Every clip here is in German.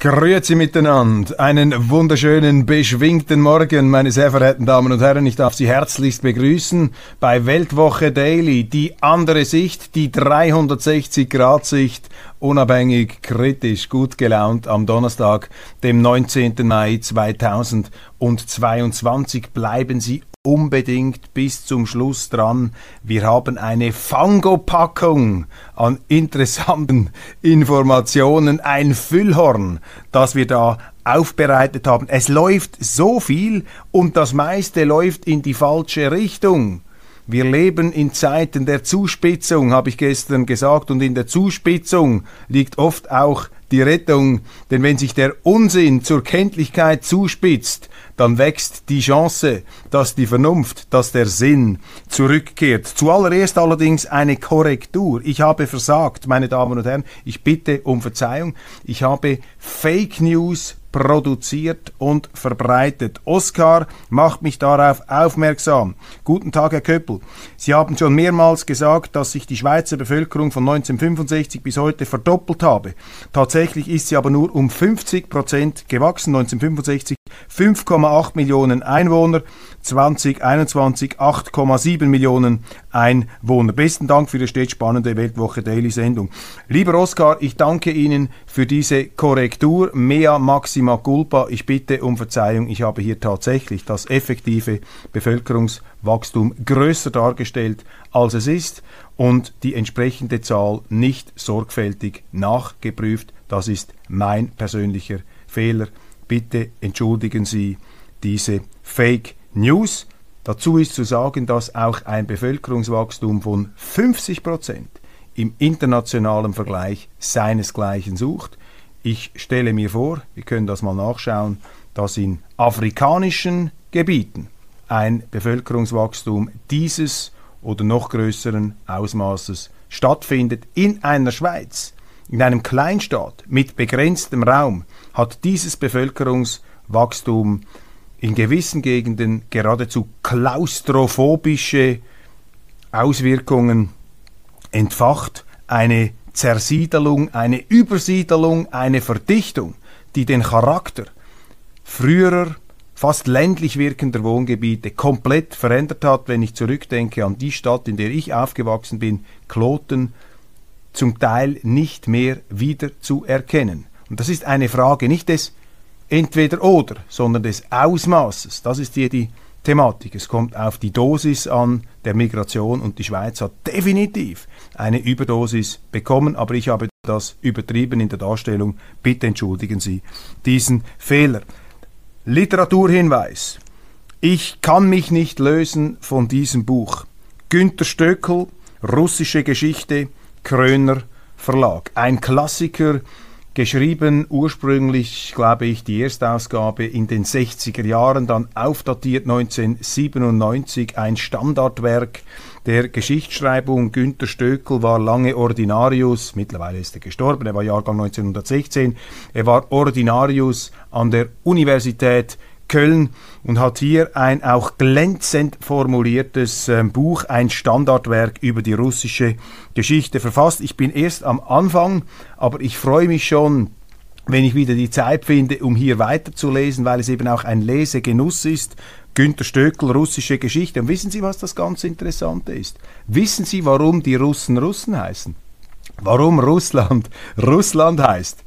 Grüezi miteinander. Einen wunderschönen, beschwingten Morgen, meine sehr verehrten Damen und Herren. Ich darf Sie herzlichst begrüßen bei Weltwoche Daily. Die andere Sicht, die 360-Grad-Sicht, unabhängig, kritisch, gut gelaunt am Donnerstag, dem 19. Mai 2022. Bleiben Sie unbedingt bis zum Schluss dran. Wir haben eine Fangopackung an interessanten Informationen, ein Füllhorn, das wir da aufbereitet haben. Es läuft so viel und das meiste läuft in die falsche Richtung. Wir leben in Zeiten der Zuspitzung, habe ich gestern gesagt, und in der Zuspitzung liegt oft auch die Rettung, denn wenn sich der Unsinn zur Kenntlichkeit zuspitzt, dann wächst die Chance, dass die Vernunft, dass der Sinn zurückkehrt. Zuallererst allerdings eine Korrektur. Ich habe versagt, meine Damen und Herren. Ich bitte um Verzeihung. Ich habe Fake News produziert und verbreitet. Oskar macht mich darauf aufmerksam. Guten Tag, Herr Köppel. Sie haben schon mehrmals gesagt, dass sich die Schweizer Bevölkerung von 1965 bis heute verdoppelt habe. Tatsächlich ist sie aber nur um 50 Prozent gewachsen. 1965 5,8 Millionen Einwohner, 2021 8,7 Millionen Einwohner. Besten Dank für die stets spannende Weltwoche Daily Sendung. Lieber Oskar, ich danke Ihnen für diese Korrektur. Mea maxima culpa. Ich bitte um Verzeihung. Ich habe hier tatsächlich das effektive Bevölkerungswachstum größer dargestellt, als es ist und die entsprechende Zahl nicht sorgfältig nachgeprüft. Das ist mein persönlicher Fehler. Bitte entschuldigen Sie diese Fake News. Dazu ist zu sagen, dass auch ein Bevölkerungswachstum von 50 Prozent im internationalen Vergleich seinesgleichen sucht. Ich stelle mir vor, wir können das mal nachschauen, dass in afrikanischen Gebieten ein Bevölkerungswachstum dieses oder noch größeren Ausmaßes stattfindet. In einer Schweiz, in einem Kleinstaat mit begrenztem Raum, hat dieses Bevölkerungswachstum in gewissen Gegenden geradezu klaustrophobische Auswirkungen entfacht, eine Zersiedelung, eine Übersiedelung, eine Verdichtung, die den Charakter früherer, fast ländlich wirkender Wohngebiete komplett verändert hat, wenn ich zurückdenke an die Stadt, in der ich aufgewachsen bin, Kloten, zum Teil nicht mehr wieder zu erkennen. Und das ist eine Frage nicht des entweder oder, sondern des Ausmaßes. Das ist hier die Thematik. Es kommt auf die Dosis an der Migration und die Schweiz hat definitiv eine Überdosis bekommen, aber ich habe das übertrieben in der Darstellung. Bitte entschuldigen Sie diesen Fehler. Literaturhinweis. Ich kann mich nicht lösen von diesem Buch. Günter Stöckel, Russische Geschichte, Kröner Verlag. Ein Klassiker geschrieben, ursprünglich, glaube ich, die Erstausgabe in den 60er Jahren, dann aufdatiert 1997, ein Standardwerk der Geschichtsschreibung. Günter Stöckel war lange Ordinarius, mittlerweile ist er gestorben, er war Jahrgang 1916, er war Ordinarius an der Universität Köln und hat hier ein auch glänzend formuliertes äh, Buch, ein Standardwerk über die russische Geschichte verfasst. Ich bin erst am Anfang, aber ich freue mich schon, wenn ich wieder die Zeit finde, um hier weiterzulesen, weil es eben auch ein Lesegenuss ist. Günter Stöckel, russische Geschichte. Und wissen Sie, was das ganz Interessante ist? Wissen Sie, warum die Russen Russen heißen? Warum Russland Russland heißt?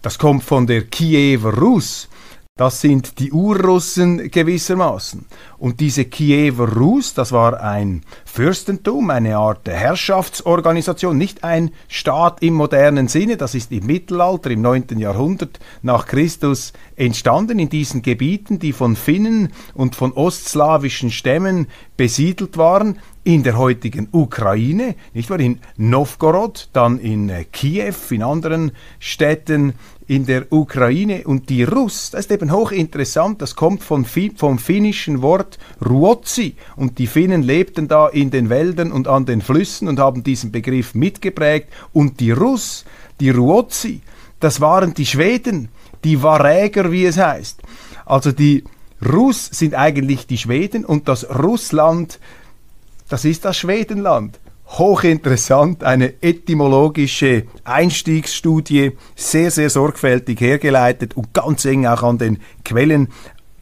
Das kommt von der Kiewer Rus. Das sind die Urrussen gewissermaßen. Und diese Kiewer Rus, das war ein Fürstentum, eine Art Herrschaftsorganisation, nicht ein Staat im modernen Sinne, das ist im Mittelalter, im 9. Jahrhundert nach Christus entstanden in diesen Gebieten, die von Finnen und von ostslawischen Stämmen besiedelt waren, in der heutigen Ukraine, nicht wahr, in Novgorod, dann in äh, Kiew, in anderen Städten in der Ukraine. Und die Russ, das ist eben hochinteressant, das kommt vom, vom finnischen Wort Ruotsi. Und die Finnen lebten da in den Wäldern und an den Flüssen und haben diesen Begriff mitgeprägt. Und die Russ, die Ruotsi, das waren die Schweden, die Varäger, wie es heißt. Also die Russ sind eigentlich die Schweden und das Russland das ist das Schwedenland. Hochinteressant, eine etymologische Einstiegsstudie, sehr, sehr sorgfältig hergeleitet und ganz eng auch an den Quellen.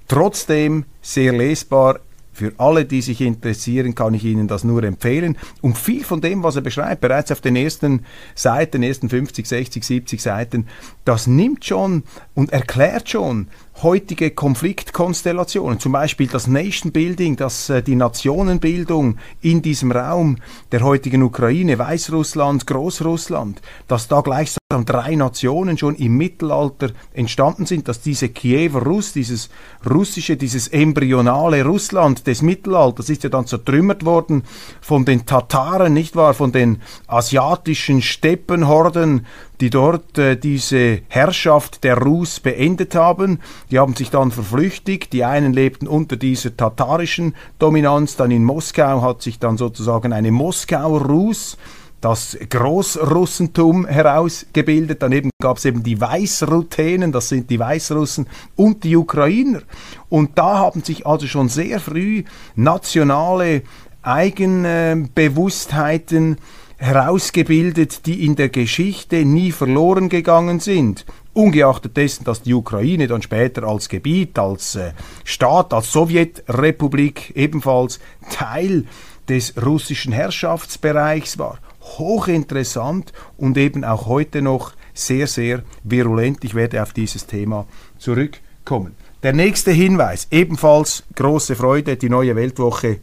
Trotzdem sehr lesbar, für alle, die sich interessieren, kann ich Ihnen das nur empfehlen. Und viel von dem, was er beschreibt, bereits auf den ersten Seiten, ersten 50, 60, 70 Seiten, das nimmt schon und erklärt schon heutige Konfliktkonstellationen, zum Beispiel das Nation Building, das, äh, die Nationenbildung in diesem Raum der heutigen Ukraine, Weißrussland, Großrussland, dass da gleichsam drei Nationen schon im Mittelalter entstanden sind, dass diese Kiewer Russ, dieses russische, dieses embryonale Russland des Mittelalters ist ja dann zertrümmert worden von den Tataren, nicht wahr, von den asiatischen Steppenhorden, die dort äh, diese Herrschaft der Rus beendet haben. Die haben sich dann verflüchtigt. Die einen lebten unter dieser tatarischen Dominanz. Dann in Moskau hat sich dann sozusagen eine Moskauer Rus das Großrussentum herausgebildet. Daneben gab es eben die Weißruthenen, das sind die Weißrussen und die Ukrainer. Und da haben sich also schon sehr früh nationale Eigenbewusstheiten herausgebildet, die in der Geschichte nie verloren gegangen sind. Ungeachtet dessen, dass die Ukraine dann später als Gebiet, als äh, Staat, als Sowjetrepublik ebenfalls Teil des russischen Herrschaftsbereichs war. Hochinteressant und eben auch heute noch sehr, sehr virulent. Ich werde auf dieses Thema zurückkommen. Der nächste Hinweis, ebenfalls große Freude, die neue Weltwoche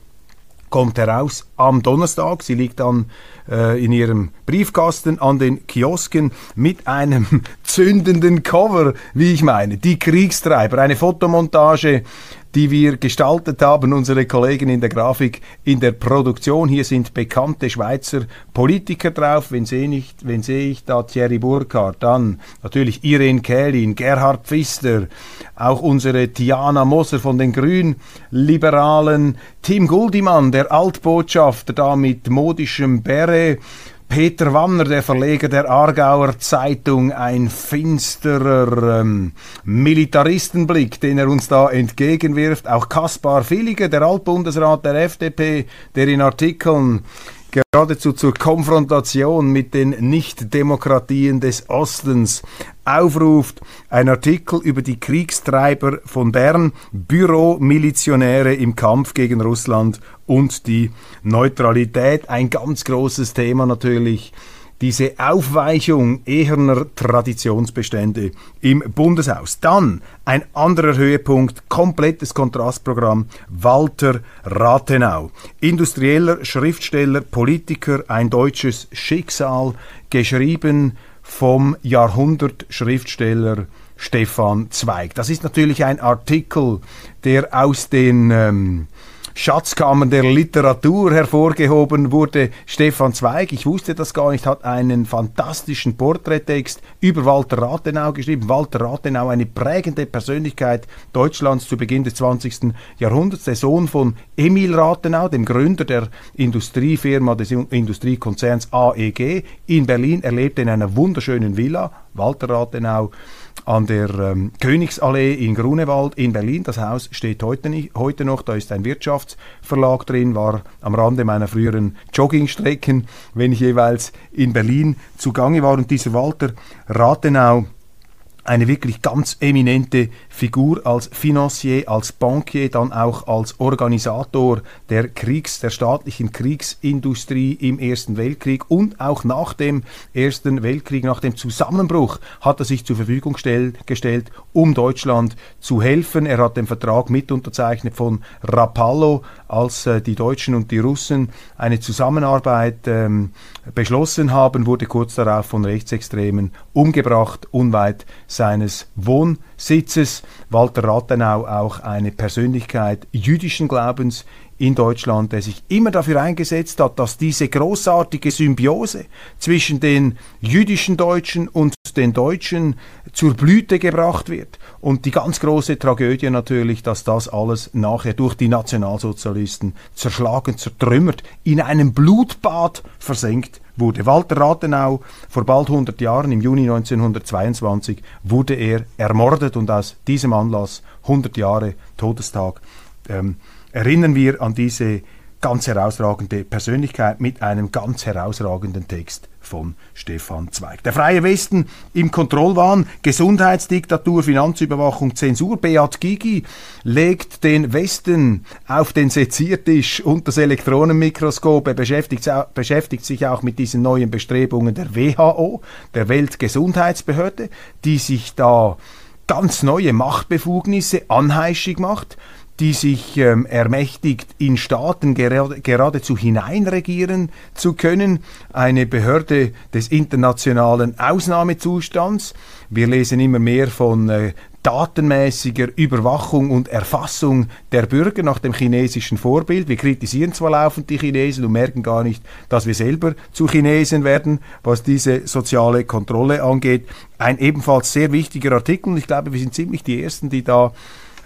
kommt heraus am Donnerstag. Sie liegt dann äh, in ihrem Briefkasten an den Kiosken mit einem zündenden Cover, wie ich meine. Die Kriegstreiber, eine Fotomontage die wir gestaltet haben, unsere Kollegen in der Grafik, in der Produktion. Hier sind bekannte Schweizer Politiker drauf. Wen sehe ich, wen sehe ich da? Thierry Burkhardt, dann natürlich Irene Kählin, Gerhard Pfister, auch unsere Tiana Moser von den Grünliberalen, Tim Guldimann, der Altbotschafter da mit modischem Bäre, Peter Wanner, der Verleger der Aargauer Zeitung, ein finsterer ähm, Militaristenblick, den er uns da entgegenwirft. Auch Kaspar Villiger, der Altbundesrat der FDP, der in Artikeln geradezu zur Konfrontation mit den Nichtdemokratien des Ostens aufruft. Ein Artikel über die Kriegstreiber von Bern, Büromilizionäre im Kampf gegen Russland und die Neutralität. Ein ganz großes Thema natürlich diese Aufweichung eherner Traditionsbestände im Bundeshaus. Dann ein anderer Höhepunkt, komplettes Kontrastprogramm, Walter Rathenau. Industrieller, Schriftsteller, Politiker, ein deutsches Schicksal, geschrieben vom Jahrhundert-Schriftsteller Stefan Zweig. Das ist natürlich ein Artikel, der aus den ähm, Schatzkammern der Literatur hervorgehoben wurde. Stefan Zweig, ich wusste das gar nicht, hat einen fantastischen Porträttext über Walter Rathenau geschrieben. Walter Rathenau, eine prägende Persönlichkeit Deutschlands zu Beginn des 20. Jahrhunderts, der Sohn von Emil Rathenau, dem Gründer der Industriefirma des Industriekonzerns AEG in Berlin. Er lebte in einer wunderschönen Villa, Walter Rathenau an der ähm, Königsallee in Grunewald in Berlin. Das Haus steht heute, nicht, heute noch, da ist ein Wirtschaftsverlag drin, war am Rande meiner früheren Joggingstrecken, wenn ich jeweils in Berlin zugange war. Und dieser Walter Rathenau, eine wirklich ganz eminente Figur als Financier, als Bankier, dann auch als Organisator der Kriegs, der staatlichen Kriegsindustrie im Ersten Weltkrieg und auch nach dem Ersten Weltkrieg, nach dem Zusammenbruch, hat er sich zur Verfügung stell, gestellt, um Deutschland zu helfen. Er hat den Vertrag mit unterzeichnet von Rapallo, als äh, die Deutschen und die Russen eine Zusammenarbeit ähm, beschlossen haben, wurde kurz darauf von Rechtsextremen umgebracht, unweit seines Wohnsitzes. Walter Rathenau auch eine Persönlichkeit jüdischen Glaubens in Deutschland, der sich immer dafür eingesetzt hat, dass diese großartige Symbiose zwischen den jüdischen Deutschen und den Deutschen zur Blüte gebracht wird. Und die ganz große Tragödie natürlich, dass das alles nachher durch die Nationalsozialisten zerschlagen, zertrümmert, in einem Blutbad versenkt wurde. Walter Rathenau, vor bald 100 Jahren, im Juni 1922, wurde er ermordet und aus diesem Anlass, 100 Jahre Todestag, ähm, erinnern wir an diese ganz herausragende Persönlichkeit mit einem ganz herausragenden Text von Stefan Zweig. Der Freie Westen im Kontrollwahn, Gesundheitsdiktatur, Finanzüberwachung, Zensur. Beat Gigi legt den Westen auf den Seziertisch und das Elektronenmikroskop. Er beschäftigt, beschäftigt sich auch mit diesen neuen Bestrebungen der WHO, der Weltgesundheitsbehörde, die sich da ganz neue Machtbefugnisse anheischig macht die sich ähm, ermächtigt, in Staaten gerade, geradezu hineinregieren zu können, eine Behörde des internationalen Ausnahmezustands. Wir lesen immer mehr von äh, datenmäßiger Überwachung und Erfassung der Bürger nach dem chinesischen Vorbild. Wir kritisieren zwar laufend die Chinesen und merken gar nicht, dass wir selber zu Chinesen werden, was diese soziale Kontrolle angeht. Ein ebenfalls sehr wichtiger Artikel und ich glaube, wir sind ziemlich die Ersten, die da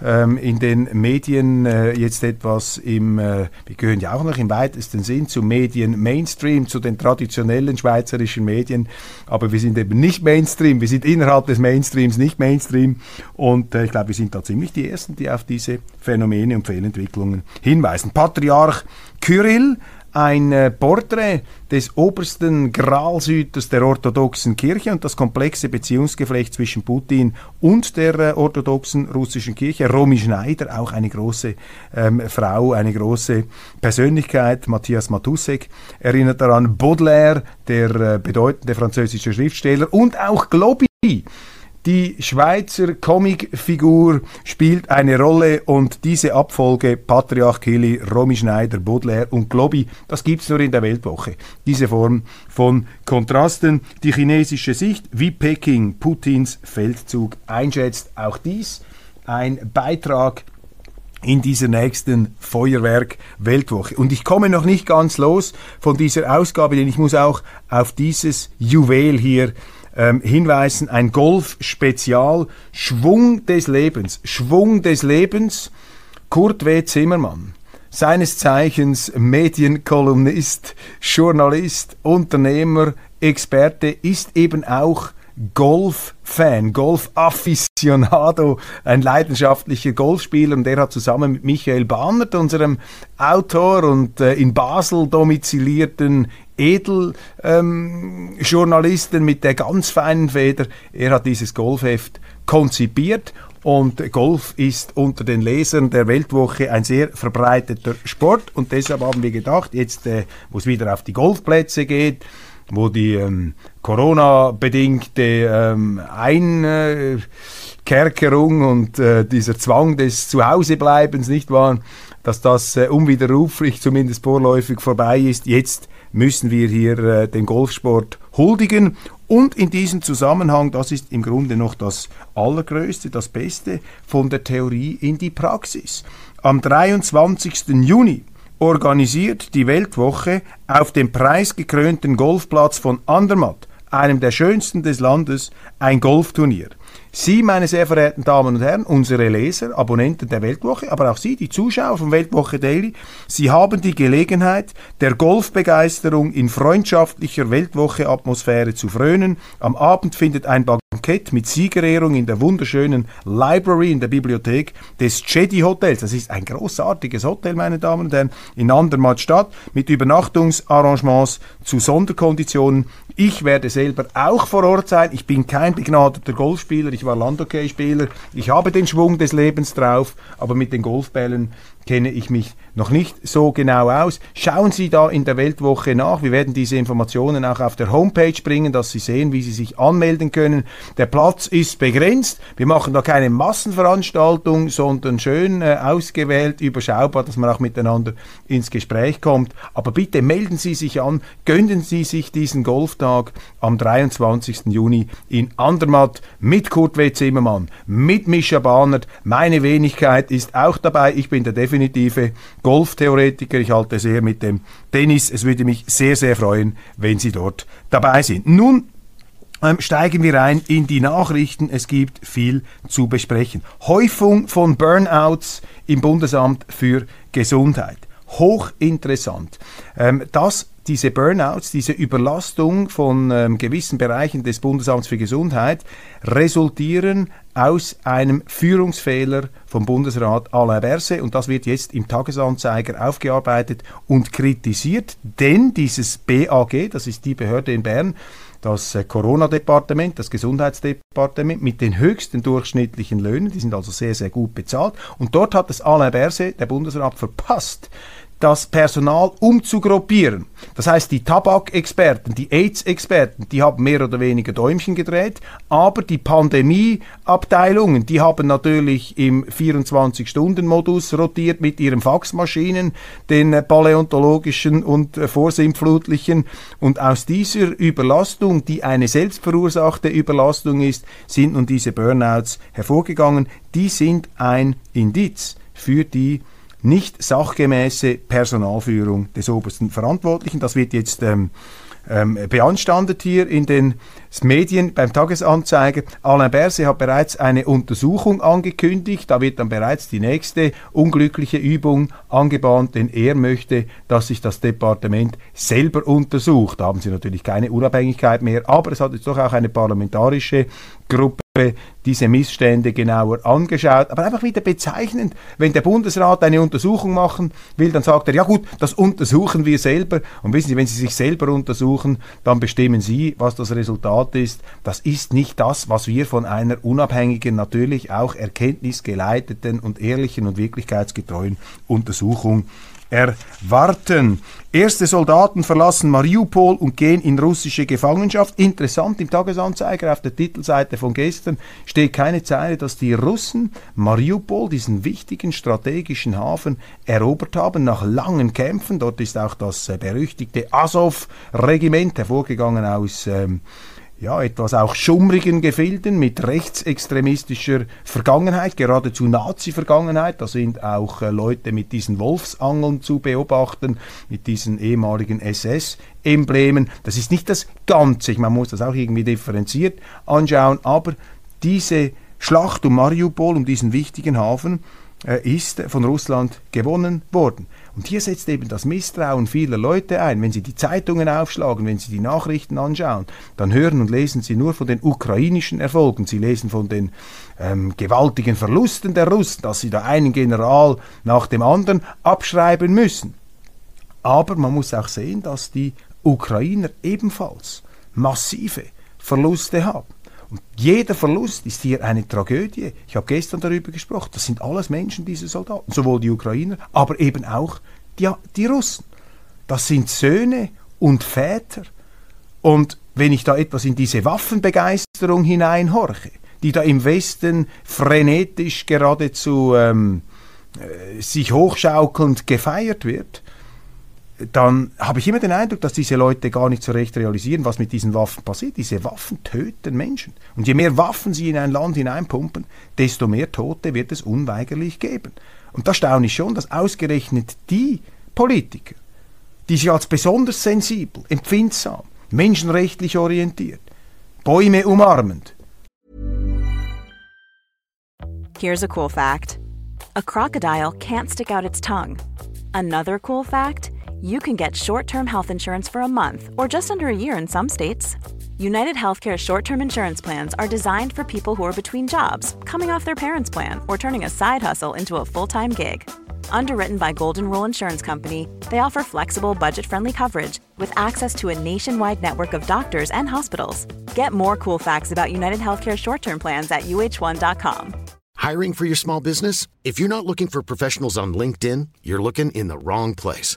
ähm, in den Medien äh, jetzt etwas im, äh, wir gehören ja auch noch im weitesten Sinn zum Medien Mainstream, zu den traditionellen schweizerischen Medien, aber wir sind eben nicht Mainstream, wir sind innerhalb des Mainstreams nicht Mainstream und äh, ich glaube, wir sind da ziemlich die Ersten, die auf diese Phänomene und Fehlentwicklungen hinweisen. Patriarch Kyrill ein äh, Porträt des obersten Gralshüters der orthodoxen Kirche und das komplexe Beziehungsgeflecht zwischen Putin und der äh, orthodoxen russischen Kirche. Romy Schneider, auch eine große ähm, Frau, eine große Persönlichkeit. Matthias Matusek erinnert daran. Baudelaire, der äh, bedeutende französische Schriftsteller und auch Globi die Schweizer Comicfigur spielt eine Rolle und diese Abfolge Patriarch Kili, Romy Schneider, Baudelaire und Globi, das gibt's nur in der Weltwoche. Diese Form von Kontrasten, die chinesische Sicht, wie Peking Putins Feldzug einschätzt. Auch dies ein Beitrag in dieser nächsten Feuerwerk Weltwoche. Und ich komme noch nicht ganz los von dieser Ausgabe, denn ich muss auch auf dieses Juwel hier ähm, hinweisen, ein Golf-Spezial, Schwung des Lebens, Schwung des Lebens, Kurt W. Zimmermann seines Zeichens Medienkolumnist, Journalist, Unternehmer, Experte, ist eben auch Golf-Fan, Golf-Afficionado, ein leidenschaftlicher Golfspieler und der hat zusammen mit Michael Bahnert, unserem Autor und äh, in Basel domizilierten Edeljournalisten ähm, mit der ganz feinen Feder. Er hat dieses Golfheft konzipiert und Golf ist unter den Lesern der Weltwoche ein sehr verbreiteter Sport und deshalb haben wir gedacht, jetzt äh, wo es wieder auf die Golfplätze geht, wo die ähm, Corona-bedingte ähm, Einkerkerung und äh, dieser Zwang des Zuhausebleibens nicht wahr, dass das äh, unwiderruflich zumindest vorläufig vorbei ist. Jetzt müssen wir hier äh, den Golfsport huldigen. Und in diesem Zusammenhang, das ist im Grunde noch das Allergrößte, das Beste, von der Theorie in die Praxis. Am 23. Juni organisiert die Weltwoche auf dem preisgekrönten Golfplatz von Andermatt, einem der schönsten des Landes, ein Golfturnier. Sie, meine sehr verehrten Damen und Herren, unsere Leser, Abonnenten der Weltwoche, aber auch Sie, die Zuschauer von Weltwoche Daily, Sie haben die Gelegenheit, der Golfbegeisterung in freundschaftlicher Weltwoche-Atmosphäre zu frönen. Am Abend findet ein Bankett mit Siegerehrung in der wunderschönen Library in der Bibliothek des Jedi Hotels. Das ist ein großartiges Hotel, meine Damen und Herren, in Andermatt statt, mit Übernachtungsarrangements zu Sonderkonditionen. Ich werde selber auch vor Ort sein. Ich bin kein begnadeter Golfspieler. Ich ich war Landhockeyspieler, ich habe den Schwung des Lebens drauf, aber mit den Golfbällen kenne ich mich noch nicht so genau aus. Schauen Sie da in der Weltwoche nach. Wir werden diese Informationen auch auf der Homepage bringen, dass Sie sehen, wie Sie sich anmelden können. Der Platz ist begrenzt. Wir machen da keine Massenveranstaltung, sondern schön äh, ausgewählt, überschaubar, dass man auch miteinander ins Gespräch kommt. Aber bitte melden Sie sich an, gönnen Sie sich diesen Golftag am 23. Juni in Andermatt mit Kurt W. Zimmermann, mit Mischa Bahnert. Meine Wenigkeit ist auch dabei. Ich bin der definitive Golftheoretiker. Ich halte sehr mit dem Tennis. Es würde mich sehr, sehr freuen, wenn Sie dort dabei sind. Nun ähm, steigen wir ein in die Nachrichten. Es gibt viel zu besprechen. Häufung von Burnouts im Bundesamt für Gesundheit. Hochinteressant. Ähm, das diese Burnouts, diese Überlastung von ähm, gewissen Bereichen des Bundesamts für Gesundheit resultieren aus einem Führungsfehler vom Bundesrat Alain Berset. Und das wird jetzt im Tagesanzeiger aufgearbeitet und kritisiert, denn dieses BAG, das ist die Behörde in Bern, das äh, Corona-Departement, das Gesundheitsdepartement mit den höchsten durchschnittlichen Löhnen, die sind also sehr, sehr gut bezahlt. Und dort hat es Alain Berset, der Bundesrat, verpasst, das Personal umzugruppieren. Das heißt, die Tabakexperten, die AIDS-Experten, die haben mehr oder weniger Däumchen gedreht, aber die Pandemieabteilungen, die haben natürlich im 24-Stunden-Modus rotiert mit ihren Faxmaschinen, den paläontologischen und vorsinnflutlichen. Und aus dieser Überlastung, die eine selbstverursachte Überlastung ist, sind nun diese Burnouts hervorgegangen. Die sind ein Indiz für die nicht sachgemäße Personalführung des obersten Verantwortlichen. Das wird jetzt ähm, ähm, beanstandet hier in den Medien beim Tagesanzeiger. Alain Berset hat bereits eine Untersuchung angekündigt. Da wird dann bereits die nächste unglückliche Übung angebahnt, denn er möchte, dass sich das Departement selber untersucht. Da haben sie natürlich keine Unabhängigkeit mehr, aber es hat jetzt doch auch eine parlamentarische Gruppe diese Missstände genauer angeschaut. Aber einfach wieder bezeichnend, wenn der Bundesrat eine Untersuchung machen will, dann sagt er, ja gut, das untersuchen wir selber. Und wissen Sie, wenn Sie sich selber untersuchen, dann bestimmen Sie, was das Resultat ist. Das ist nicht das, was wir von einer unabhängigen, natürlich auch erkenntnisgeleiteten und ehrlichen und wirklichkeitsgetreuen Untersuchung erwarten. Erste Soldaten verlassen Mariupol und gehen in russische Gefangenschaft. Interessant, im Tagesanzeiger auf der Titelseite von gestern steht keine Zeile, dass die Russen Mariupol, diesen wichtigen strategischen Hafen, erobert haben nach langen Kämpfen. Dort ist auch das äh, berüchtigte Azov-Regiment hervorgegangen aus ähm, ja, etwas auch schummrigen Gefilden mit rechtsextremistischer Vergangenheit, geradezu Nazi-Vergangenheit. Da sind auch äh, Leute mit diesen Wolfsangeln zu beobachten, mit diesen ehemaligen SS-Emblemen. Das ist nicht das Ganze, man muss das auch irgendwie differenziert anschauen, aber diese Schlacht um Mariupol, um diesen wichtigen Hafen, äh, ist von Russland gewonnen worden. Und hier setzt eben das Misstrauen vieler Leute ein. Wenn Sie die Zeitungen aufschlagen, wenn Sie die Nachrichten anschauen, dann hören und lesen Sie nur von den ukrainischen Erfolgen. Sie lesen von den ähm, gewaltigen Verlusten der Russen, dass sie da einen General nach dem anderen abschreiben müssen. Aber man muss auch sehen, dass die Ukrainer ebenfalls massive Verluste haben. Und jeder Verlust ist hier eine Tragödie. Ich habe gestern darüber gesprochen. Das sind alles Menschen, diese Soldaten. Sowohl die Ukrainer, aber eben auch die, die Russen. Das sind Söhne und Väter. Und wenn ich da etwas in diese Waffenbegeisterung hineinhorche, die da im Westen frenetisch geradezu ähm, äh, sich hochschaukelnd gefeiert wird, dann habe ich immer den Eindruck, dass diese Leute gar nicht so recht realisieren, was mit diesen Waffen passiert. Diese Waffen töten Menschen. Und je mehr Waffen sie in ein Land hineinpumpen, desto mehr Tote wird es unweigerlich geben. Und da staune ich schon, dass ausgerechnet die Politiker, die sich als besonders sensibel, empfindsam, menschenrechtlich orientiert, Bäume umarmend. Here's a cool fact. A crocodile can't stick out its tongue. Another cool fact. You can get short term health insurance for a month or just under a year in some states. United Healthcare short term insurance plans are designed for people who are between jobs, coming off their parents' plan, or turning a side hustle into a full time gig. Underwritten by Golden Rule Insurance Company, they offer flexible, budget friendly coverage with access to a nationwide network of doctors and hospitals. Get more cool facts about United Healthcare short term plans at uh1.com. Hiring for your small business? If you're not looking for professionals on LinkedIn, you're looking in the wrong place.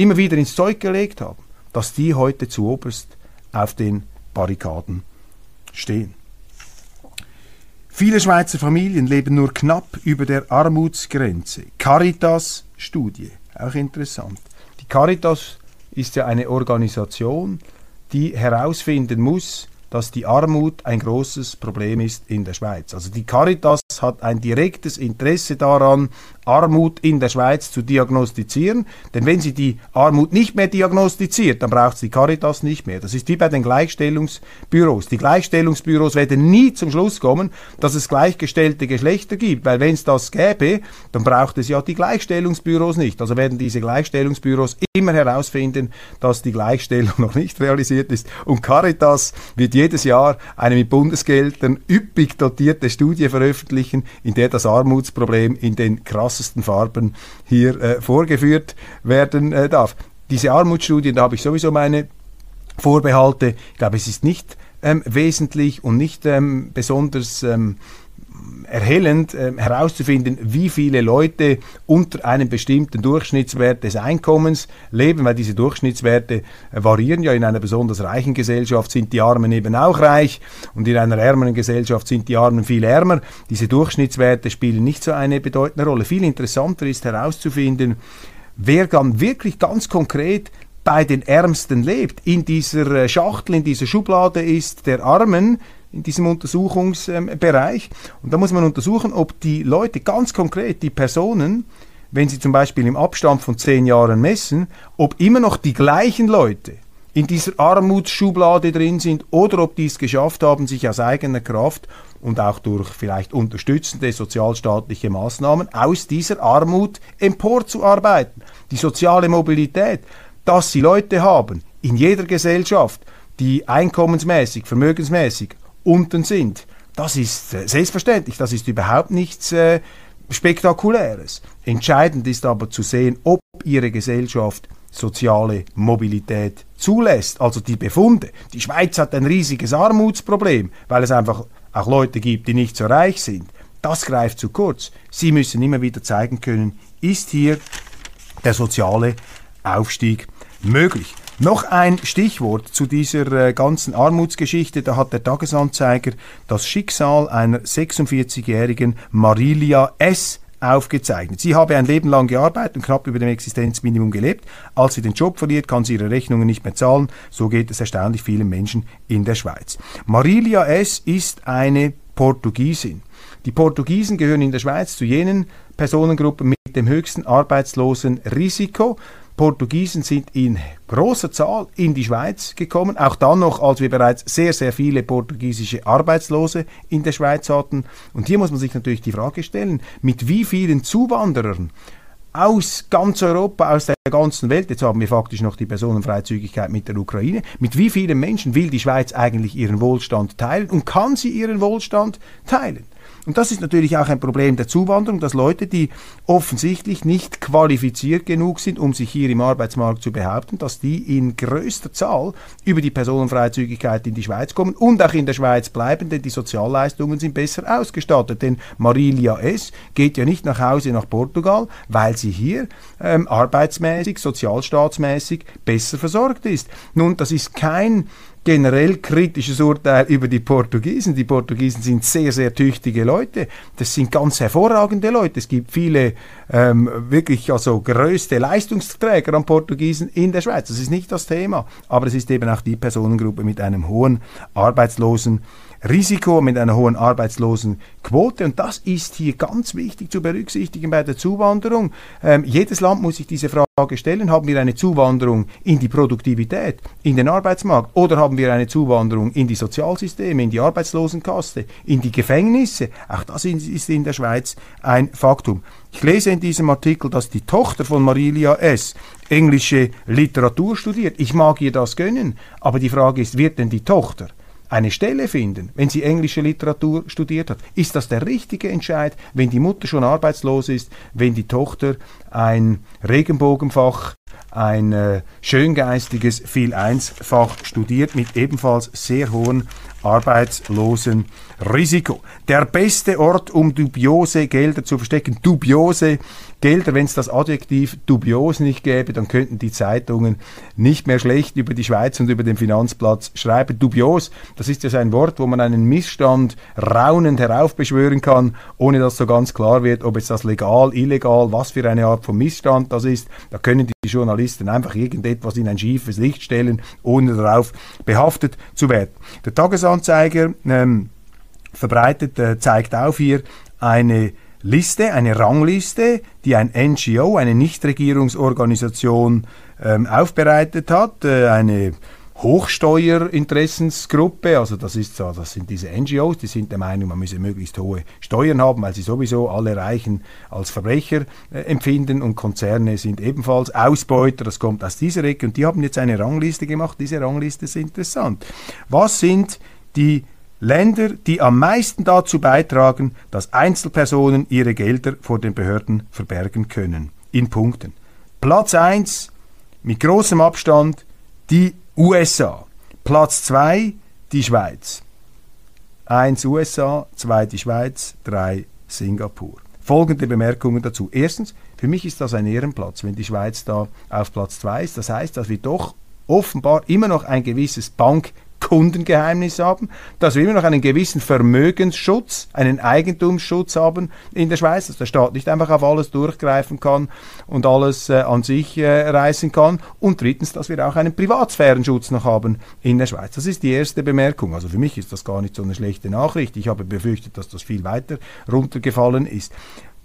immer wieder ins Zeug gelegt haben, dass die heute zu oberst auf den Barrikaden stehen. Viele Schweizer Familien leben nur knapp über der Armutsgrenze. Caritas-Studie, auch interessant. Die Caritas ist ja eine Organisation, die herausfinden muss, dass die Armut ein großes Problem ist in der Schweiz. Also die Caritas hat ein direktes Interesse daran, Armut in der Schweiz zu diagnostizieren. Denn wenn sie die Armut nicht mehr diagnostiziert, dann braucht es die Caritas nicht mehr. Das ist wie bei den Gleichstellungsbüros. Die Gleichstellungsbüros werden nie zum Schluss kommen, dass es gleichgestellte Geschlechter gibt, weil wenn es das gäbe, dann braucht es ja die Gleichstellungsbüros nicht. Also werden diese Gleichstellungsbüros immer herausfinden, dass die Gleichstellung noch nicht realisiert ist. Und Caritas wird jedes Jahr eine mit Bundesgeldern üppig dotierte Studie veröffentlichen, in der das Armutsproblem in den krassesten Farben hier äh, vorgeführt werden äh, darf. Diese Armutsstudie, da habe ich sowieso meine Vorbehalte. Ich glaube, es ist nicht ähm, wesentlich und nicht ähm, besonders ähm, erhellend äh, herauszufinden, wie viele Leute unter einem bestimmten Durchschnittswert des Einkommens leben, weil diese Durchschnittswerte äh, variieren ja. In einer besonders reichen Gesellschaft sind die Armen eben auch reich und in einer ärmeren Gesellschaft sind die Armen viel ärmer. Diese Durchschnittswerte spielen nicht so eine bedeutende Rolle. Viel interessanter ist herauszufinden, wer dann wirklich ganz konkret bei den Ärmsten lebt. In dieser äh, Schachtel, in dieser Schublade ist der Armen, in diesem Untersuchungsbereich. Und da muss man untersuchen, ob die Leute ganz konkret, die Personen, wenn sie zum Beispiel im Abstand von zehn Jahren messen, ob immer noch die gleichen Leute in dieser Armutsschublade drin sind oder ob die es geschafft haben, sich aus eigener Kraft und auch durch vielleicht unterstützende sozialstaatliche Maßnahmen aus dieser Armut emporzuarbeiten. Die soziale Mobilität, dass sie Leute haben in jeder Gesellschaft, die einkommensmäßig, vermögensmäßig unten sind. Das ist äh, selbstverständlich, das ist überhaupt nichts äh, Spektakuläres. Entscheidend ist aber zu sehen, ob ihre Gesellschaft soziale Mobilität zulässt, also die Befunde. Die Schweiz hat ein riesiges Armutsproblem, weil es einfach auch Leute gibt, die nicht so reich sind. Das greift zu kurz. Sie müssen immer wieder zeigen können, ist hier der soziale Aufstieg möglich. Noch ein Stichwort zu dieser äh, ganzen Armutsgeschichte. Da hat der Tagesanzeiger das Schicksal einer 46-jährigen Marilia S aufgezeichnet. Sie habe ein Leben lang gearbeitet und knapp über dem Existenzminimum gelebt. Als sie den Job verliert, kann sie ihre Rechnungen nicht mehr zahlen. So geht es erstaunlich vielen Menschen in der Schweiz. Marilia S. ist eine Portugiesin. Die Portugiesen gehören in der Schweiz zu jenen Personengruppen mit dem höchsten Arbeitslosenrisiko. Portugiesen sind in großer Zahl in die Schweiz gekommen, auch dann noch, als wir bereits sehr, sehr viele portugiesische Arbeitslose in der Schweiz hatten. Und hier muss man sich natürlich die Frage stellen, mit wie vielen Zuwanderern aus ganz Europa, aus der ganzen Welt, jetzt haben wir faktisch noch die Personenfreizügigkeit mit der Ukraine, mit wie vielen Menschen will die Schweiz eigentlich ihren Wohlstand teilen und kann sie ihren Wohlstand teilen? Und das ist natürlich auch ein Problem der Zuwanderung, dass Leute, die offensichtlich nicht qualifiziert genug sind, um sich hier im Arbeitsmarkt zu behaupten, dass die in größter Zahl über die Personenfreizügigkeit in die Schweiz kommen und auch in der Schweiz bleiben, denn die Sozialleistungen sind besser ausgestattet. Denn Marilia S. geht ja nicht nach Hause nach Portugal, weil sie hier ähm, arbeitsmäßig, sozialstaatsmäßig besser versorgt ist. Nun, das ist kein generell kritisches Urteil über die Portugiesen. Die Portugiesen sind sehr, sehr tüchtige Leute. Das sind ganz hervorragende Leute. Es gibt viele ähm, wirklich also größte Leistungsträger an Portugiesen in der Schweiz. Das ist nicht das Thema. Aber es ist eben auch die Personengruppe mit einem hohen Arbeitslosen. Risiko mit einer hohen Arbeitslosenquote. Und das ist hier ganz wichtig zu berücksichtigen bei der Zuwanderung. Ähm, jedes Land muss sich diese Frage stellen, haben wir eine Zuwanderung in die Produktivität, in den Arbeitsmarkt oder haben wir eine Zuwanderung in die Sozialsysteme, in die Arbeitslosenkasse, in die Gefängnisse? Auch das ist in der Schweiz ein Faktum. Ich lese in diesem Artikel, dass die Tochter von Marilia S. englische Literatur studiert. Ich mag ihr das gönnen, aber die Frage ist, wird denn die Tochter eine Stelle finden, wenn sie englische Literatur studiert hat? Ist das der richtige Entscheid, wenn die Mutter schon arbeitslos ist, wenn die Tochter ein Regenbogenfach, ein äh, schöngeistiges Viel-Eins-Fach studiert mit ebenfalls sehr hohen arbeitslosen Risiko. Der beste Ort, um dubiose Gelder zu verstecken. Dubiose Gelder, wenn es das Adjektiv dubios nicht gäbe, dann könnten die Zeitungen nicht mehr schlecht über die Schweiz und über den Finanzplatz schreiben. Dubios, das ist ja ein Wort, wo man einen Missstand raunend heraufbeschwören kann, ohne dass so ganz klar wird, ob es das legal, illegal, was für eine Art von Missstand das ist. Da können die Journalisten einfach irgendetwas in ein schiefes Licht stellen, ohne darauf behaftet zu werden. Der Tagesanzeiger ähm, verbreitet, äh, zeigt auf hier eine Liste, eine Rangliste, die ein NGO, eine Nichtregierungsorganisation ähm, aufbereitet hat, äh, eine Hochsteuerinteressensgruppe, also das ist so, das sind diese NGOs, die sind der Meinung, man müsse möglichst hohe Steuern haben, weil sie sowieso alle Reichen als Verbrecher äh, empfinden. Und Konzerne sind ebenfalls Ausbeuter, das kommt aus dieser Ecke. Und die haben jetzt eine Rangliste gemacht, diese Rangliste ist interessant. Was sind die Länder, die am meisten dazu beitragen, dass Einzelpersonen ihre Gelder vor den Behörden verbergen können. In Punkten. Platz 1 mit großem Abstand die USA. Platz 2 die Schweiz. 1 USA, 2 die Schweiz, 3 Singapur. Folgende Bemerkungen dazu. Erstens, für mich ist das ein Ehrenplatz, wenn die Schweiz da auf Platz 2 ist. Das heißt, dass wir doch offenbar immer noch ein gewisses Bank Kundengeheimnis haben, dass wir immer noch einen gewissen Vermögensschutz, einen Eigentumsschutz haben in der Schweiz, dass der Staat nicht einfach auf alles durchgreifen kann und alles äh, an sich äh, reißen kann. Und drittens, dass wir auch einen Privatsphärenschutz noch haben in der Schweiz. Das ist die erste Bemerkung. Also für mich ist das gar nicht so eine schlechte Nachricht. Ich habe befürchtet, dass das viel weiter runtergefallen ist.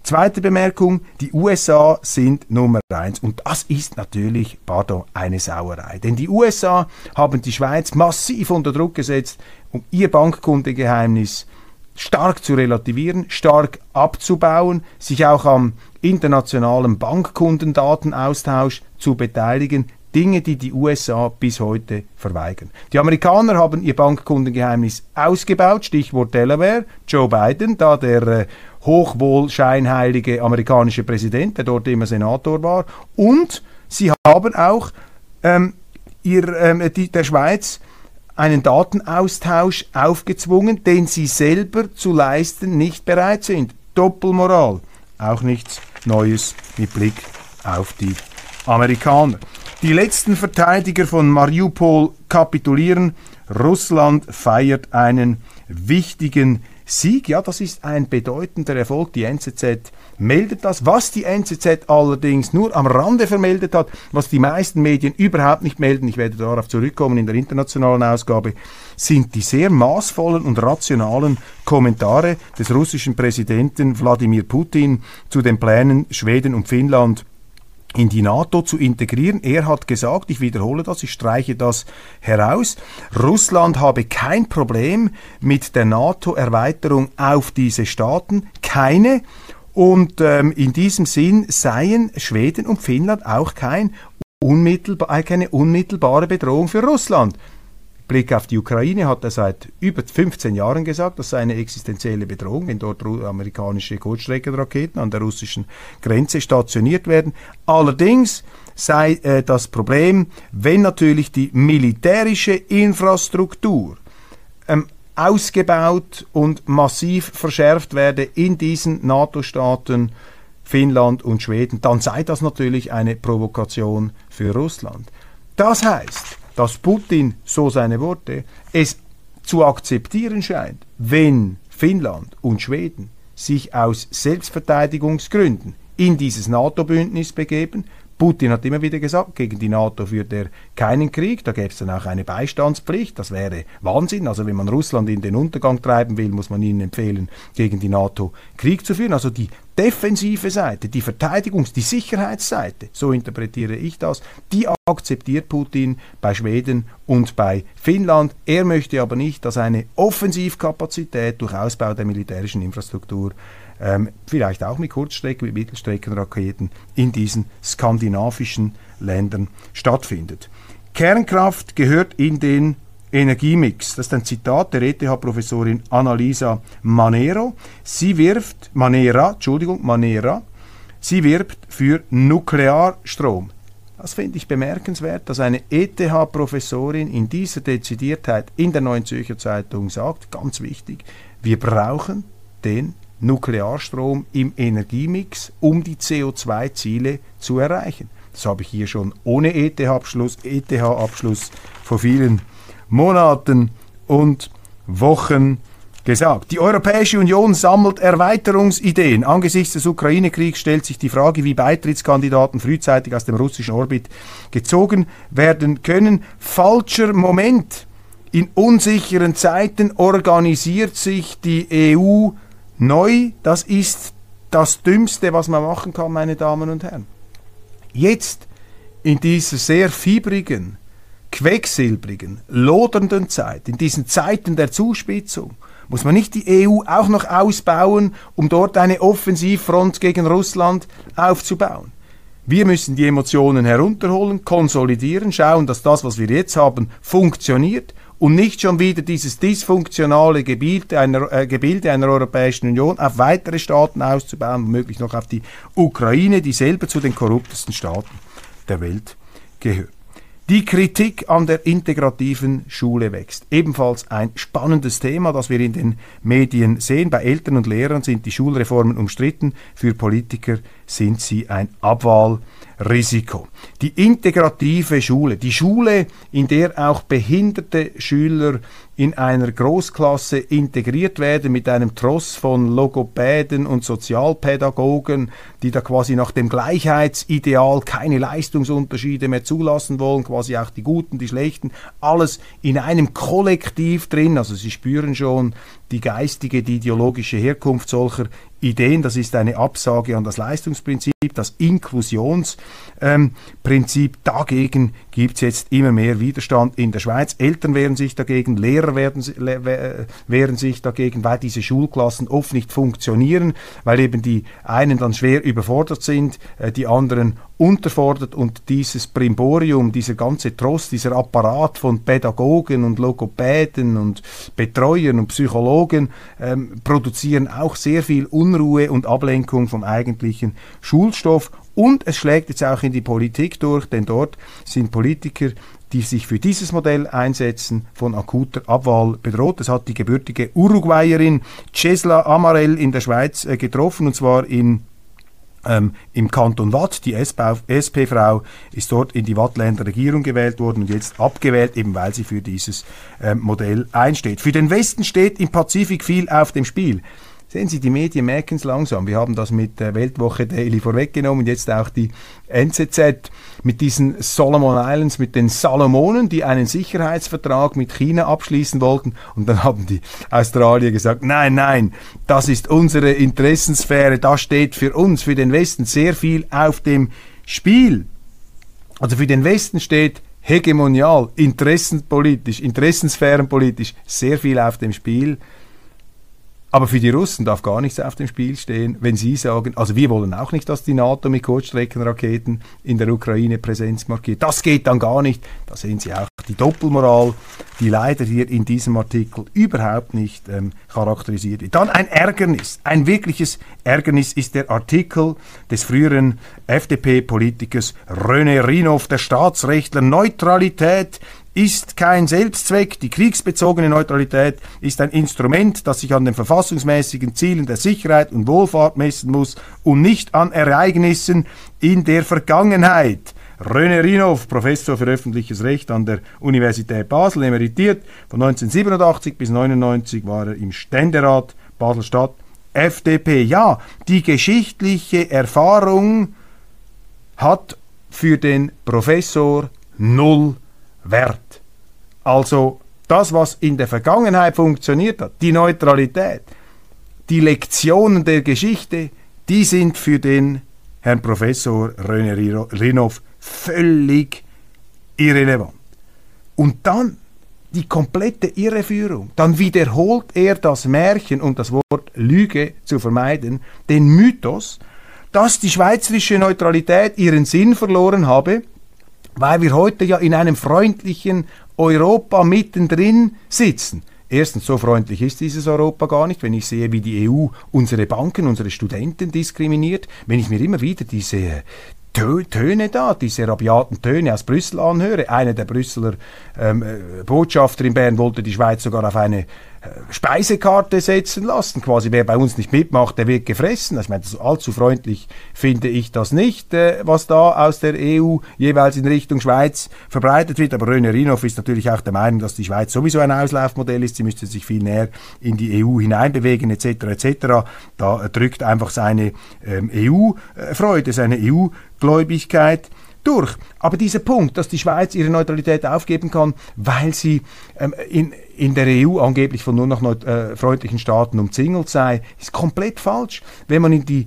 Zweite Bemerkung, die USA sind Nummer eins und das ist natürlich, pardon, eine Sauerei. Denn die USA haben die Schweiz massiv unter Druck gesetzt, um ihr Bankkundegeheimnis stark zu relativieren, stark abzubauen, sich auch am internationalen Bankkundendatenaustausch zu beteiligen. Dinge, die die USA bis heute verweigern. Die Amerikaner haben ihr Bankkundengeheimnis ausgebaut, Stichwort Delaware, Joe Biden, da der äh, hochwohlscheinheilige amerikanische Präsident, der dort immer Senator war. Und sie haben auch ähm, ihr, ähm, die, der Schweiz einen Datenaustausch aufgezwungen, den sie selber zu leisten nicht bereit sind. Doppelmoral. Auch nichts Neues mit Blick auf die Amerikaner. Die letzten Verteidiger von Mariupol kapitulieren. Russland feiert einen wichtigen Sieg, ja, das ist ein bedeutender Erfolg. Die NZZ meldet das. Was die NZZ allerdings nur am Rande vermeldet hat, was die meisten Medien überhaupt nicht melden, ich werde darauf zurückkommen in der internationalen Ausgabe, sind die sehr maßvollen und rationalen Kommentare des russischen Präsidenten Wladimir Putin zu den Plänen Schweden und Finnland in die NATO zu integrieren. Er hat gesagt, ich wiederhole das, ich streiche das heraus, Russland habe kein Problem mit der NATO-Erweiterung auf diese Staaten, keine. Und ähm, in diesem Sinn seien Schweden und Finnland auch kein unmittelbar, keine unmittelbare Bedrohung für Russland. Blick auf die Ukraine hat er seit über 15 Jahren gesagt, das sei eine existenzielle Bedrohung, wenn dort amerikanische Kurzstreckenraketen an der russischen Grenze stationiert werden. Allerdings sei äh, das Problem, wenn natürlich die militärische Infrastruktur ähm, ausgebaut und massiv verschärft werde in diesen NATO-Staaten, Finnland und Schweden, dann sei das natürlich eine Provokation für Russland. Das heißt, dass Putin, so seine Worte, es zu akzeptieren scheint, wenn Finnland und Schweden sich aus Selbstverteidigungsgründen in dieses NATO-Bündnis begeben, Putin hat immer wieder gesagt, gegen die NATO führt er keinen Krieg, da gäbe es dann auch eine Beistandspflicht, das wäre Wahnsinn. Also wenn man Russland in den Untergang treiben will, muss man ihnen empfehlen, gegen die NATO Krieg zu führen. Also die defensive Seite, die Verteidigungs-, die Sicherheitsseite, so interpretiere ich das, die akzeptiert Putin bei Schweden und bei Finnland. Er möchte aber nicht, dass eine Offensivkapazität durch Ausbau der militärischen Infrastruktur ähm, vielleicht auch mit Kurzstrecken, mit Mittelstreckenraketen in diesen skandinavischen Ländern stattfindet. Kernkraft gehört in den Energiemix. Das ist ein Zitat der ETH-Professorin Annalisa Manero. Sie wirft, Manera, Entschuldigung, Manera, sie wirbt für Nuklearstrom. Das finde ich bemerkenswert, dass eine ETH-Professorin in dieser Dezidiertheit in der Neuen Zürcher Zeitung sagt, ganz wichtig, wir brauchen den Nuklearstrom im Energiemix, um die CO2-Ziele zu erreichen. Das habe ich hier schon ohne ETH-Abschluss ETH -Abschluss vor vielen Monaten und Wochen gesagt. Die Europäische Union sammelt Erweiterungsideen. Angesichts des Ukraine-Kriegs stellt sich die Frage, wie Beitrittskandidaten frühzeitig aus dem russischen Orbit gezogen werden können. Falscher Moment. In unsicheren Zeiten organisiert sich die EU Neu, das ist das Dümmste, was man machen kann, meine Damen und Herren. Jetzt, in dieser sehr fiebrigen, quecksilbrigen, lodernden Zeit, in diesen Zeiten der Zuspitzung, muss man nicht die EU auch noch ausbauen, um dort eine Offensivfront gegen Russland aufzubauen. Wir müssen die Emotionen herunterholen, konsolidieren, schauen, dass das, was wir jetzt haben, funktioniert und nicht schon wieder dieses dysfunktionale Gebilde einer, äh, Gebilde einer Europäischen Union auf weitere Staaten auszubauen, womöglich noch auf die Ukraine, die selber zu den korruptesten Staaten der Welt gehört. Die Kritik an der integrativen Schule wächst. Ebenfalls ein spannendes Thema, das wir in den Medien sehen. Bei Eltern und Lehrern sind die Schulreformen umstritten, für Politiker sind sie ein Abwahl. Risiko. Die integrative Schule, die Schule, in der auch behinderte Schüler in einer Großklasse integriert werden mit einem Tross von Logopäden und Sozialpädagogen, die da quasi nach dem Gleichheitsideal keine Leistungsunterschiede mehr zulassen wollen, quasi auch die Guten, die Schlechten, alles in einem Kollektiv drin. Also Sie spüren schon die geistige, die ideologische Herkunft solcher Ideen. Das ist eine Absage an das Leistungsprinzip, das Inklusionsprinzip. Ähm, dagegen gibt es jetzt immer mehr Widerstand in der Schweiz. Eltern wehren sich dagegen, Lehrer werden, wehren sich dagegen, weil diese Schulklassen oft nicht funktionieren, weil eben die einen dann schwer überfordert sind, äh, die anderen unterfordert und dieses Brimborium, dieser ganze Trost, dieser Apparat von Pädagogen und Logopäden und Betreuern und Psychologen ähm, produzieren auch sehr viel Unruhe und Ablenkung vom eigentlichen Schulstoff und es schlägt jetzt auch in die Politik durch, denn dort sind Politiker, die sich für dieses Modell einsetzen, von akuter Abwahl bedroht. Das hat die gebürtige Uruguayerin Cesla Amarell in der Schweiz äh, getroffen, und zwar in ähm, Im Kanton Watt, die SP-Frau ist dort in die Wattländer Regierung gewählt worden und jetzt abgewählt, eben weil sie für dieses ähm, Modell einsteht. Für den Westen steht im Pazifik viel auf dem Spiel. Sehen Sie, die Medien merken es langsam. Wir haben das mit der Weltwoche Daily vorweggenommen, jetzt auch die NZZ mit diesen Solomon Islands, mit den Salomonen, die einen Sicherheitsvertrag mit China abschließen wollten. Und dann haben die Australier gesagt, nein, nein, das ist unsere Interessensphäre, da steht für uns, für den Westen sehr viel auf dem Spiel. Also für den Westen steht hegemonial, interessenpolitisch, interessensphärenpolitisch sehr viel auf dem Spiel. Aber für die Russen darf gar nichts auf dem Spiel stehen, wenn sie sagen, also wir wollen auch nicht, dass die NATO mit Kurzstreckenraketen in der Ukraine Präsenz markiert. Das geht dann gar nicht. Da sehen Sie auch die Doppelmoral, die leider hier in diesem Artikel überhaupt nicht ähm, charakterisiert wird. Dann ein Ärgernis, ein wirkliches Ärgernis ist der Artikel des früheren FDP-Politikers René Rinov, der Staatsrechtler Neutralität ist kein Selbstzweck. Die kriegsbezogene Neutralität ist ein Instrument, das sich an den verfassungsmäßigen Zielen der Sicherheit und Wohlfahrt messen muss und nicht an Ereignissen in der Vergangenheit. René Rinov, Professor für öffentliches Recht an der Universität Basel, emeritiert. Von 1987 bis 1999 war er im Ständerat Basel-Stadt FDP. Ja, die geschichtliche Erfahrung hat für den Professor null Wert. Also das, was in der Vergangenheit funktioniert hat, die Neutralität, die Lektionen der Geschichte, die sind für den Herrn Professor René Rinov völlig irrelevant. Und dann die komplette Irreführung. Dann wiederholt er das Märchen, um das Wort Lüge zu vermeiden, den Mythos, dass die schweizerische Neutralität ihren Sinn verloren habe, weil wir heute ja in einem freundlichen Europa mittendrin sitzen. Erstens, so freundlich ist dieses Europa gar nicht, wenn ich sehe, wie die EU unsere Banken, unsere Studenten diskriminiert, wenn ich mir immer wieder diese Töne da, diese rabiaten Töne aus Brüssel anhöre. Einer der Brüsseler ähm, äh, Botschafter in Bern wollte die Schweiz sogar auf eine Speisekarte setzen lassen. Quasi, wer bei uns nicht mitmacht, der wird gefressen. Also, ich meine, allzu freundlich finde ich das nicht, äh, was da aus der EU jeweils in Richtung Schweiz verbreitet wird. Aber Röne Rinov ist natürlich auch der Meinung, dass die Schweiz sowieso ein Auslaufmodell ist. Sie müsste sich viel näher in die EU hineinbewegen, etc. etc. Da drückt einfach seine ähm, EU-Freude, seine EU-Gläubigkeit durch. Aber dieser Punkt, dass die Schweiz ihre Neutralität aufgeben kann, weil sie ähm, in, in der EU angeblich von nur noch äh, freundlichen Staaten umzingelt sei, ist komplett falsch. Wenn man in die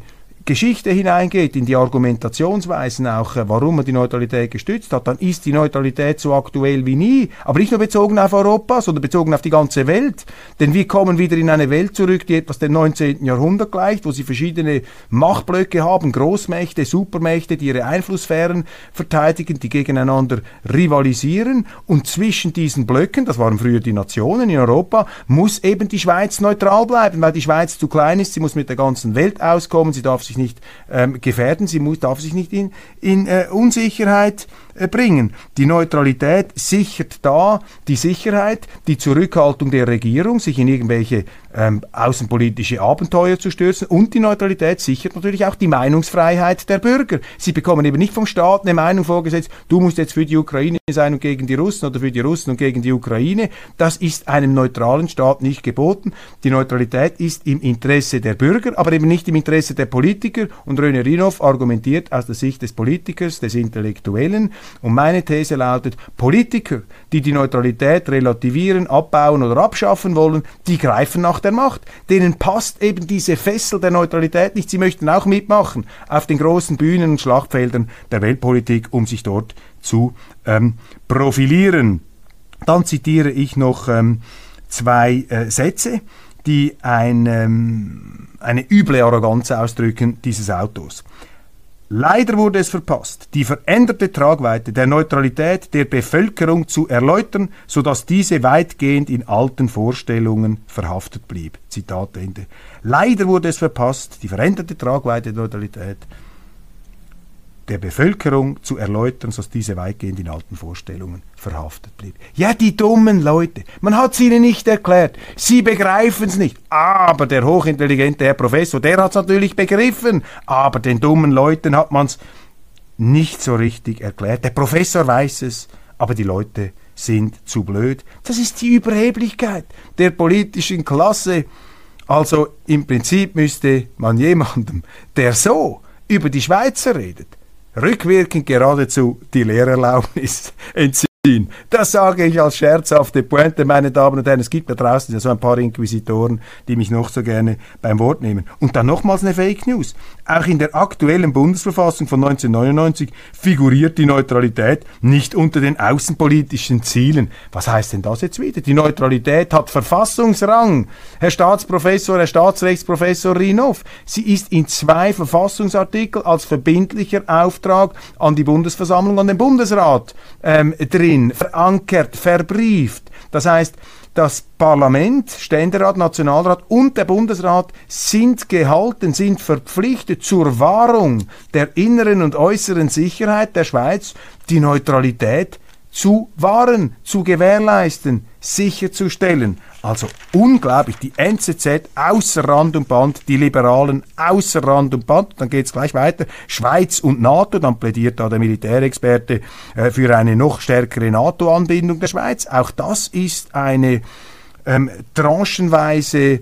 Geschichte hineingeht, in die Argumentationsweisen auch, äh, warum man die Neutralität gestützt hat, dann ist die Neutralität so aktuell wie nie. Aber nicht nur bezogen auf Europa, sondern bezogen auf die ganze Welt. Denn wir kommen wieder in eine Welt zurück, die etwas dem 19. Jahrhundert gleicht, wo sie verschiedene Machtblöcke haben, Großmächte, Supermächte, die ihre Einflusssphären verteidigen, die gegeneinander rivalisieren. Und zwischen diesen Blöcken, das waren früher die Nationen in Europa, muss eben die Schweiz neutral bleiben, weil die Schweiz zu klein ist, sie muss mit der ganzen Welt auskommen, sie darf sich nicht ähm, gefährden, sie muss, darf sich nicht in, in äh, Unsicherheit äh, bringen. Die Neutralität sichert da die Sicherheit, die Zurückhaltung der Regierung, sich in irgendwelche ähm, außenpolitische Abenteuer zu stürzen und die Neutralität sichert natürlich auch die Meinungsfreiheit der Bürger. Sie bekommen eben nicht vom Staat eine Meinung vorgesetzt, du musst jetzt für die Ukraine sein und gegen die Russen oder für die Russen und gegen die Ukraine. Das ist einem neutralen Staat nicht geboten. Die Neutralität ist im Interesse der Bürger, aber eben nicht im Interesse der Politiker und Röne Rinov argumentiert aus der Sicht des Politikers, des Intellektuellen und meine These lautet, Politiker, die die Neutralität relativieren, abbauen oder abschaffen wollen, die greifen nach der Macht. Denen passt eben diese Fessel der Neutralität nicht. Sie möchten auch mitmachen auf den großen Bühnen und Schlachtfeldern der Weltpolitik, um sich dort zu ähm, profilieren. Dann zitiere ich noch ähm, zwei äh, Sätze, die ein, ähm, eine üble Arroganz ausdrücken dieses Autos. Leider wurde es verpasst, die veränderte Tragweite der Neutralität der Bevölkerung zu erläutern, sodass diese weitgehend in alten Vorstellungen verhaftet blieb. Zitat Ende. Leider wurde es verpasst, die veränderte Tragweite der Neutralität der Bevölkerung zu erläutern, sodass diese weitgehend in alten Vorstellungen verhaftet blieb. Ja, die dummen Leute, man hat es ihnen nicht erklärt, sie begreifen es nicht, aber der hochintelligente Herr Professor, der hat es natürlich begriffen, aber den dummen Leuten hat man es nicht so richtig erklärt. Der Professor weiß es, aber die Leute sind zu blöd. Das ist die Überheblichkeit der politischen Klasse. Also im Prinzip müsste man jemandem, der so über die Schweizer redet, rückwirkend geradezu die Lehrerlaubnis entziehen. Das sage ich als scherzhafte Pointe, meine Damen und Herren. Es gibt da draußen ja so ein paar Inquisitoren, die mich noch so gerne beim Wort nehmen. Und dann nochmals eine Fake News. Auch in der aktuellen Bundesverfassung von 1999 figuriert die Neutralität nicht unter den außenpolitischen Zielen. Was heißt denn das jetzt wieder? Die Neutralität hat Verfassungsrang. Herr Staatsprofessor, Herr Staatsrechtsprofessor Rinov, sie ist in zwei Verfassungsartikeln als verbindlicher Auftrag an die Bundesversammlung, an den Bundesrat ähm, drin drin, verankert, verbrieft. Das heißt, das Parlament, Ständerat, Nationalrat und der Bundesrat sind gehalten, sind verpflichtet zur Wahrung der inneren und äußeren Sicherheit der Schweiz, die Neutralität zu wahren, zu gewährleisten. Sicherzustellen. Also unglaublich, die NZZ außer Rand und Band, die Liberalen außer Rand und Band, dann geht es gleich weiter, Schweiz und NATO, dann plädiert da der Militärexperte äh, für eine noch stärkere NATO-Anbindung der Schweiz. Auch das ist eine ähm, tranchenweise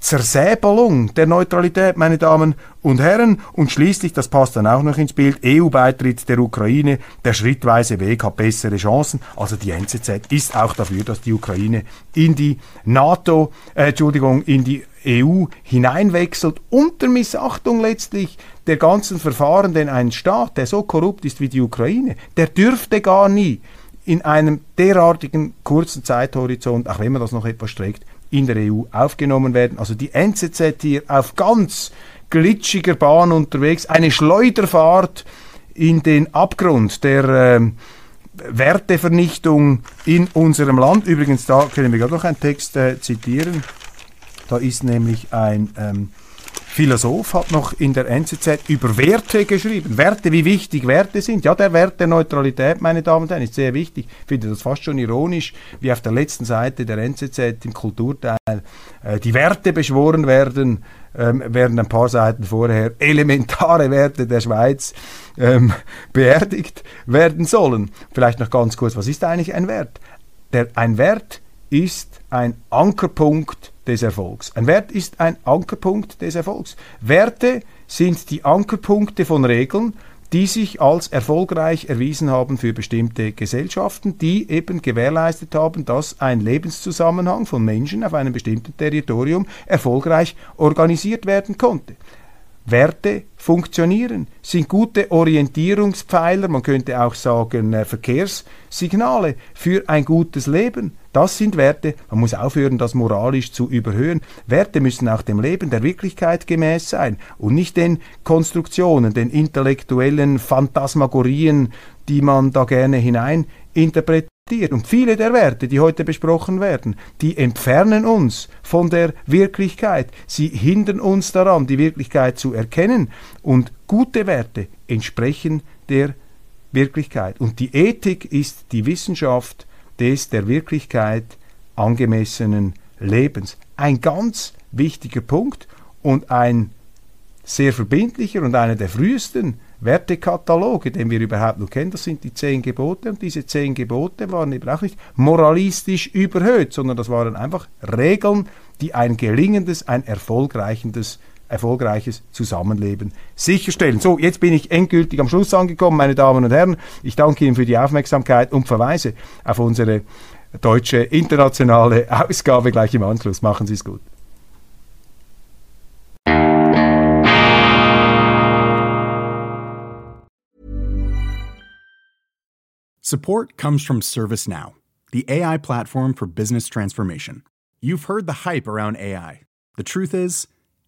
Zersäbelung der Neutralität, meine Damen und Herren. Und schließlich, das passt dann auch noch ins Bild, EU-Beitritt der Ukraine, der schrittweise Weg hat bessere Chancen. Also die NZZ ist auch dafür, dass die Ukraine in die NATO, äh, Entschuldigung, in die EU hineinwechselt, unter Missachtung letztlich der ganzen Verfahren, denn ein Staat, der so korrupt ist wie die Ukraine, der dürfte gar nie in einem derartigen kurzen Zeithorizont, auch wenn man das noch etwas streckt, in der EU aufgenommen werden. Also die NZZ hier auf ganz glitschiger Bahn unterwegs, eine Schleuderfahrt in den Abgrund der äh, Wertevernichtung in unserem Land. Übrigens, da können wir gerade noch einen Text äh, zitieren. Da ist nämlich ein ähm, Philosoph hat noch in der NZZ über Werte geschrieben. Werte, wie wichtig Werte sind. Ja, der Wert der Neutralität, meine Damen und Herren, ist sehr wichtig. Ich finde das fast schon ironisch, wie auf der letzten Seite der NZZ im Kulturteil äh, die Werte beschworen werden, ähm, während ein paar Seiten vorher elementare Werte der Schweiz ähm, beerdigt werden sollen. Vielleicht noch ganz kurz, was ist eigentlich ein Wert? Der, ein Wert ist ein Ankerpunkt des Erfolgs. Ein Wert ist ein Ankerpunkt des Erfolgs. Werte sind die Ankerpunkte von Regeln, die sich als erfolgreich erwiesen haben für bestimmte Gesellschaften, die eben gewährleistet haben, dass ein Lebenszusammenhang von Menschen auf einem bestimmten Territorium erfolgreich organisiert werden konnte. Werte funktionieren, sind gute Orientierungspfeiler, man könnte auch sagen äh, Verkehrssignale für ein gutes Leben. Das sind Werte, man muss aufhören, das moralisch zu überhöhen. Werte müssen auch dem Leben der Wirklichkeit gemäß sein und nicht den Konstruktionen, den intellektuellen Phantasmagorien, die man da gerne hinein interpretiert. Und viele der Werte, die heute besprochen werden, die entfernen uns von der Wirklichkeit. Sie hindern uns daran, die Wirklichkeit zu erkennen. Und gute Werte entsprechen der Wirklichkeit. Und die Ethik ist die Wissenschaft des der Wirklichkeit angemessenen Lebens. Ein ganz wichtiger Punkt und ein sehr verbindlicher und einer der frühesten Wertekataloge, den wir überhaupt noch kennen, das sind die zehn Gebote und diese zehn Gebote waren eben auch nicht moralistisch überhöht, sondern das waren einfach Regeln, die ein gelingendes, ein erfolgreichendes erfolgreiches Zusammenleben sicherstellen. So, jetzt bin ich endgültig am Schluss angekommen, meine Damen und Herren. Ich danke Ihnen für die Aufmerksamkeit und verweise auf unsere deutsche internationale Ausgabe gleich im Anschluss. Machen Sie es gut. Support comes from ServiceNow, the AI platform for business transformation. You've heard the hype around AI. The truth is,